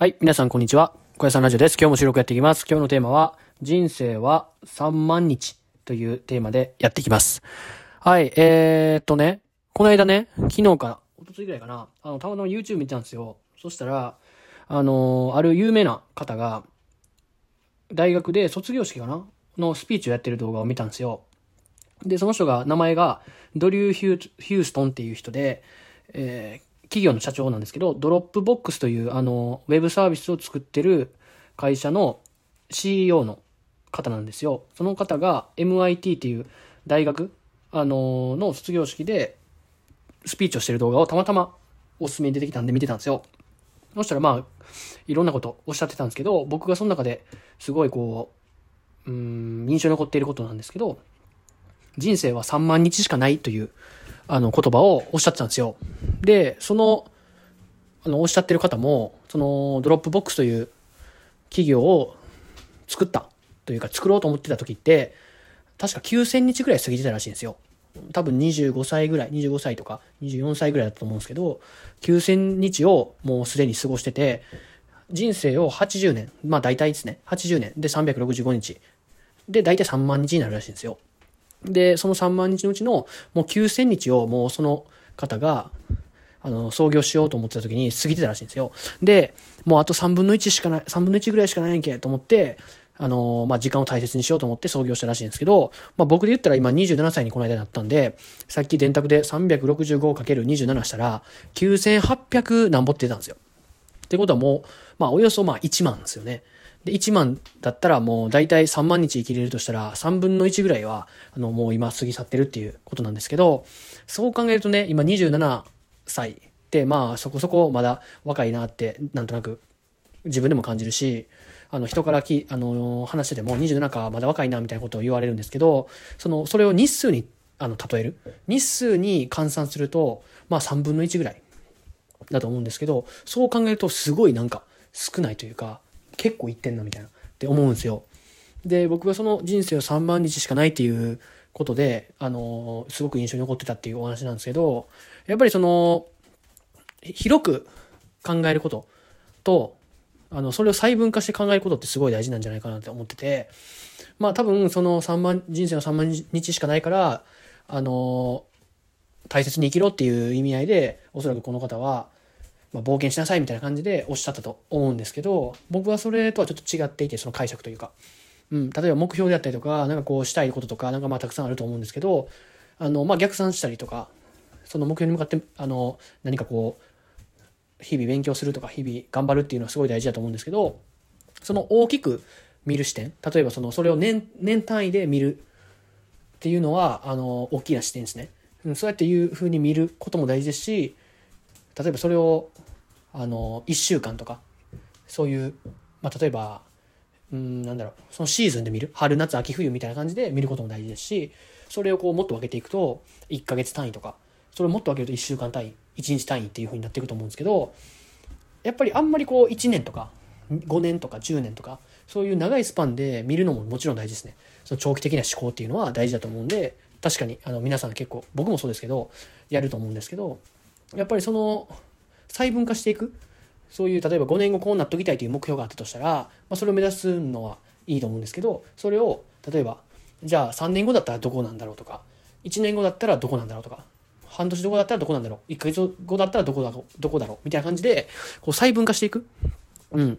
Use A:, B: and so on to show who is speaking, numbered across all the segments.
A: はい、皆さんこんにちは。小屋さんラジオです。今日も収録やっていきます。今日のテーマは、人生は3万日というテーマでやっていきます。はい、えーっとね、この間ね、昨日か、一昨日ぐらいかな、あの、たまたま YouTube 見たんですよ。そしたら、あのーある有名な方が、大学で卒業式かなのスピーチをやってる動画を見たんですよ。で、その人が、名前が、ドリュー・ヒューヒューストンっていう人で、えー企業の社長なんですけど、ドロップボックスという、あの、ウェブサービスを作ってる会社の CEO の方なんですよ。その方が MIT っていう大学、あのの卒業式でスピーチをしてる動画をたまたまおすすめに出てきたんで見てたんですよ。そしたらまあ、いろんなことおっしゃってたんですけど、僕がその中ですごいこう、うん、印象に残っていることなんですけど、人生は3万日しかないという、あの、言葉をおっしゃってたんですよ。で、その、あの、おっしゃってる方も、その、ドロップボックスという企業を作ったというか、作ろうと思ってた時って、確か9000日ぐらい過ぎてたらしいんですよ。多分25歳ぐらい、25歳とか24歳ぐらいだったと思うんですけど、9000日をもうすでに過ごしてて、人生を80年、まあ大体ですね、80年で365日。で、大体3万日になるらしいんですよ。で、その3万日のうちのもう9000日をもうその方が、あの、創業しようと思ってた時に過ぎてたらしいんですよ。で、もうあと3分の1しかない、3分の1ぐらいしかないんけと思って、あの、まあ、時間を大切にしようと思って創業したらしいんですけど、まあ、僕で言ったら今27歳にこの間なったんで、さっき電卓で 365×27 したら、9800何ぼって出たんですよ。ってことはもう、まあ、およそまあ1万ですよね。で、1万だったらもう大体3万日生きれるとしたら、3分の1ぐらいは、あの、もう今過ぎ去ってるっていうことなんですけど、そう考えるとね、今27歳って、まあそこそこまだ若いなって、なんとなく自分でも感じるし、あの、人からき、あの、話してても27かまだ若いなみたいなことを言われるんですけど、その、それを日数に、あの、例える。日数に換算すると、まあ3分の1ぐらいだと思うんですけど、そう考えるとすごいなんか少ないというか、結構いってんなみたいなって思うんですよ。で、僕がその人生を3万日しかないっていうことで、あの、すごく印象に残ってたっていうお話なんですけど、やっぱりその、広く考えることと、あの、それを細分化して考えることってすごい大事なんじゃないかなって思ってて、まあ多分その3万、人生の3万日しかないから、あの、大切に生きろっていう意味合いで、おそらくこの方は、まあ、冒険しなさいみたいな感じでおっしゃったと思うんですけど、僕はそれとはちょっと違っていて、その解釈というか。うん、例えば目標であったりとか、なんかこうしたいこととか、なんかまあたくさんあると思うんですけど、あの、まあ逆算したりとか、その目標に向かって、あの、何かこう、日々勉強するとか、日々頑張るっていうのはすごい大事だと思うんですけど、その大きく見る視点、例えばその、それを年、年単位で見るっていうのは、あの、大きな視点ですね。うん、そうやっていう風に見ることも大事ですし、例えばそれを、あの、1週間とか、そういう、まあ、例えば、うん、なんだろう、そのシーズンで見る、春、夏、秋、冬みたいな感じで見ることも大事ですし、それをこうもっと分けていくと、1ヶ月単位とか、それをもっと分けると1週間単位、1日単位っていう風になっていくと思うんですけど、やっぱりあんまりこう1年とか、5年とか10年とか、そういう長いスパンで見るのももちろん大事ですね。その長期的な思考っていうのは大事だと思うんで、確かにあの皆さん結構、僕もそうですけど、やると思うんですけど、やっぱりその、細分化していく。そういう、例えば5年後こうなっときたいという目標があったとしたら、まあ、それを目指すのはいいと思うんですけど、それを、例えば、じゃあ3年後だったらどこなんだろうとか、1年後だったらどこなんだろうとか、半年後だったらどこなんだろう、1ヶ月後だったらどこだろう、どこだろう、みたいな感じで、こう細分化していく。うん。っ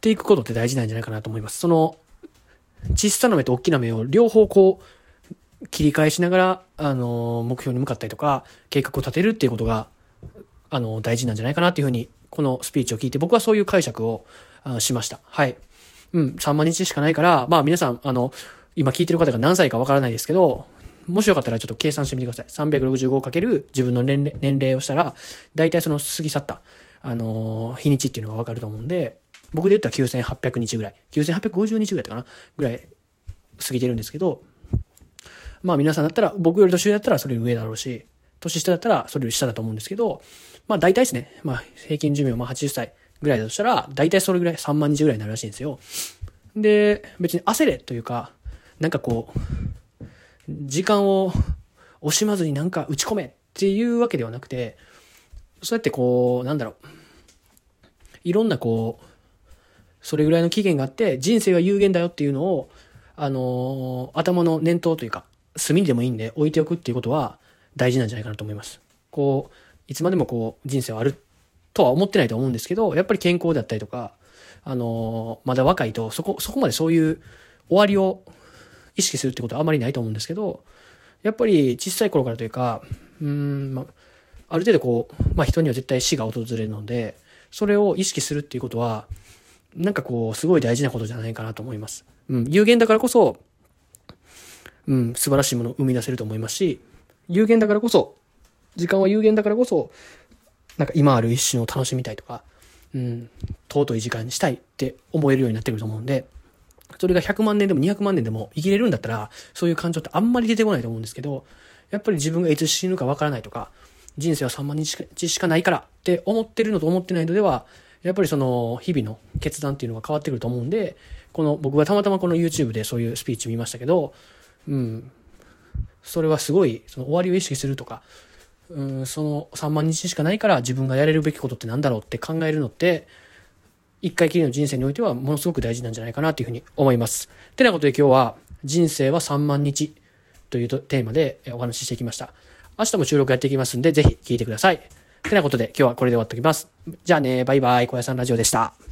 A: ていくことって大事なんじゃないかなと思います。その、小さな目と大きな目を両方こう、切り替えしながら、あの、目標に向かったりとか、計画を立てるっていうことが、あの、大事なんじゃないかなっていうふうに、このスピーチを聞いて、僕はそういう解釈をあしました。はい。うん、3万日しかないから、まあ皆さん、あの、今聞いてる方が何歳かわからないですけど、もしよかったらちょっと計算してみてください。365× 自分の年齢年齢をしたら、大体その過ぎ去った、あの日にちっていうのがわかると思うんで、僕で言ったら9800日ぐらい、9850日ぐらいだったかな？ぐらい過ぎてるんですけど、まあ皆さんだったら、僕より年上だったらそれ上だろうし、年下だったらそれより下だと思うんですけど、まあ大体ですね、まあ平均寿命まあ80歳ぐらいだとしたら、大体それぐらい3万日ぐらいになるらしいんですよ。で、別に焦れというか、なんかこう、時間を惜しまずになんか打ち込めっていうわけではなくて、そうやってこう、なんだろう、いろんなこう、それぐらいの期限があって、人生は有限だよっていうのを、あのー、頭の念頭というか、隅にでもいいんで置いておくっていうことは大事なんじゃないかなと思います。こう、いつまでもこう、人生はあるとは思ってないと思うんですけど、やっぱり健康だったりとか、あの、まだ若いと、そこ、そこまでそういう終わりを意識するってことはあまりないと思うんですけど、やっぱり小さい頃からというか、うん、まあ、る程度こう、まあ人には絶対死が訪れるので、それを意識するっていうことは、なんかこう、すごい大事なことじゃないかなと思います。うん、有限だからこそ、うん、素晴らしいものを生み出せると思いますし、有限だからこそ、時間は有限だからこそ、なんか今ある一瞬を楽しみたいとか、うん、尊い時間にしたいって思えるようになってくると思うんで、それが100万年でも200万年でも生きれるんだったら、そういう感情ってあんまり出てこないと思うんですけど、やっぱり自分がいつ死ぬかわからないとか、人生は3万日しかないからって思ってるのと思ってないのでは、やっぱりその日々の決断っていうのが変わってくると思うんで、この僕がたまたまこの YouTube でそういうスピーチ見ましたけど、うん、それはすごいその終わりを意識するとか、うん、その3万日しかないから自分がやれるべきことって何だろうって考えるのって、一回きりの人生においてはものすごく大事なんじゃないかなというふうに思います。てなことで今日は人生は3万日というテーマでお話ししてきました。明日も収録やっていきますんで、ぜひ聞いてください。てなことで今日はこれで終わっておきます。じゃあね、バイバイ、小屋さんラジオでした。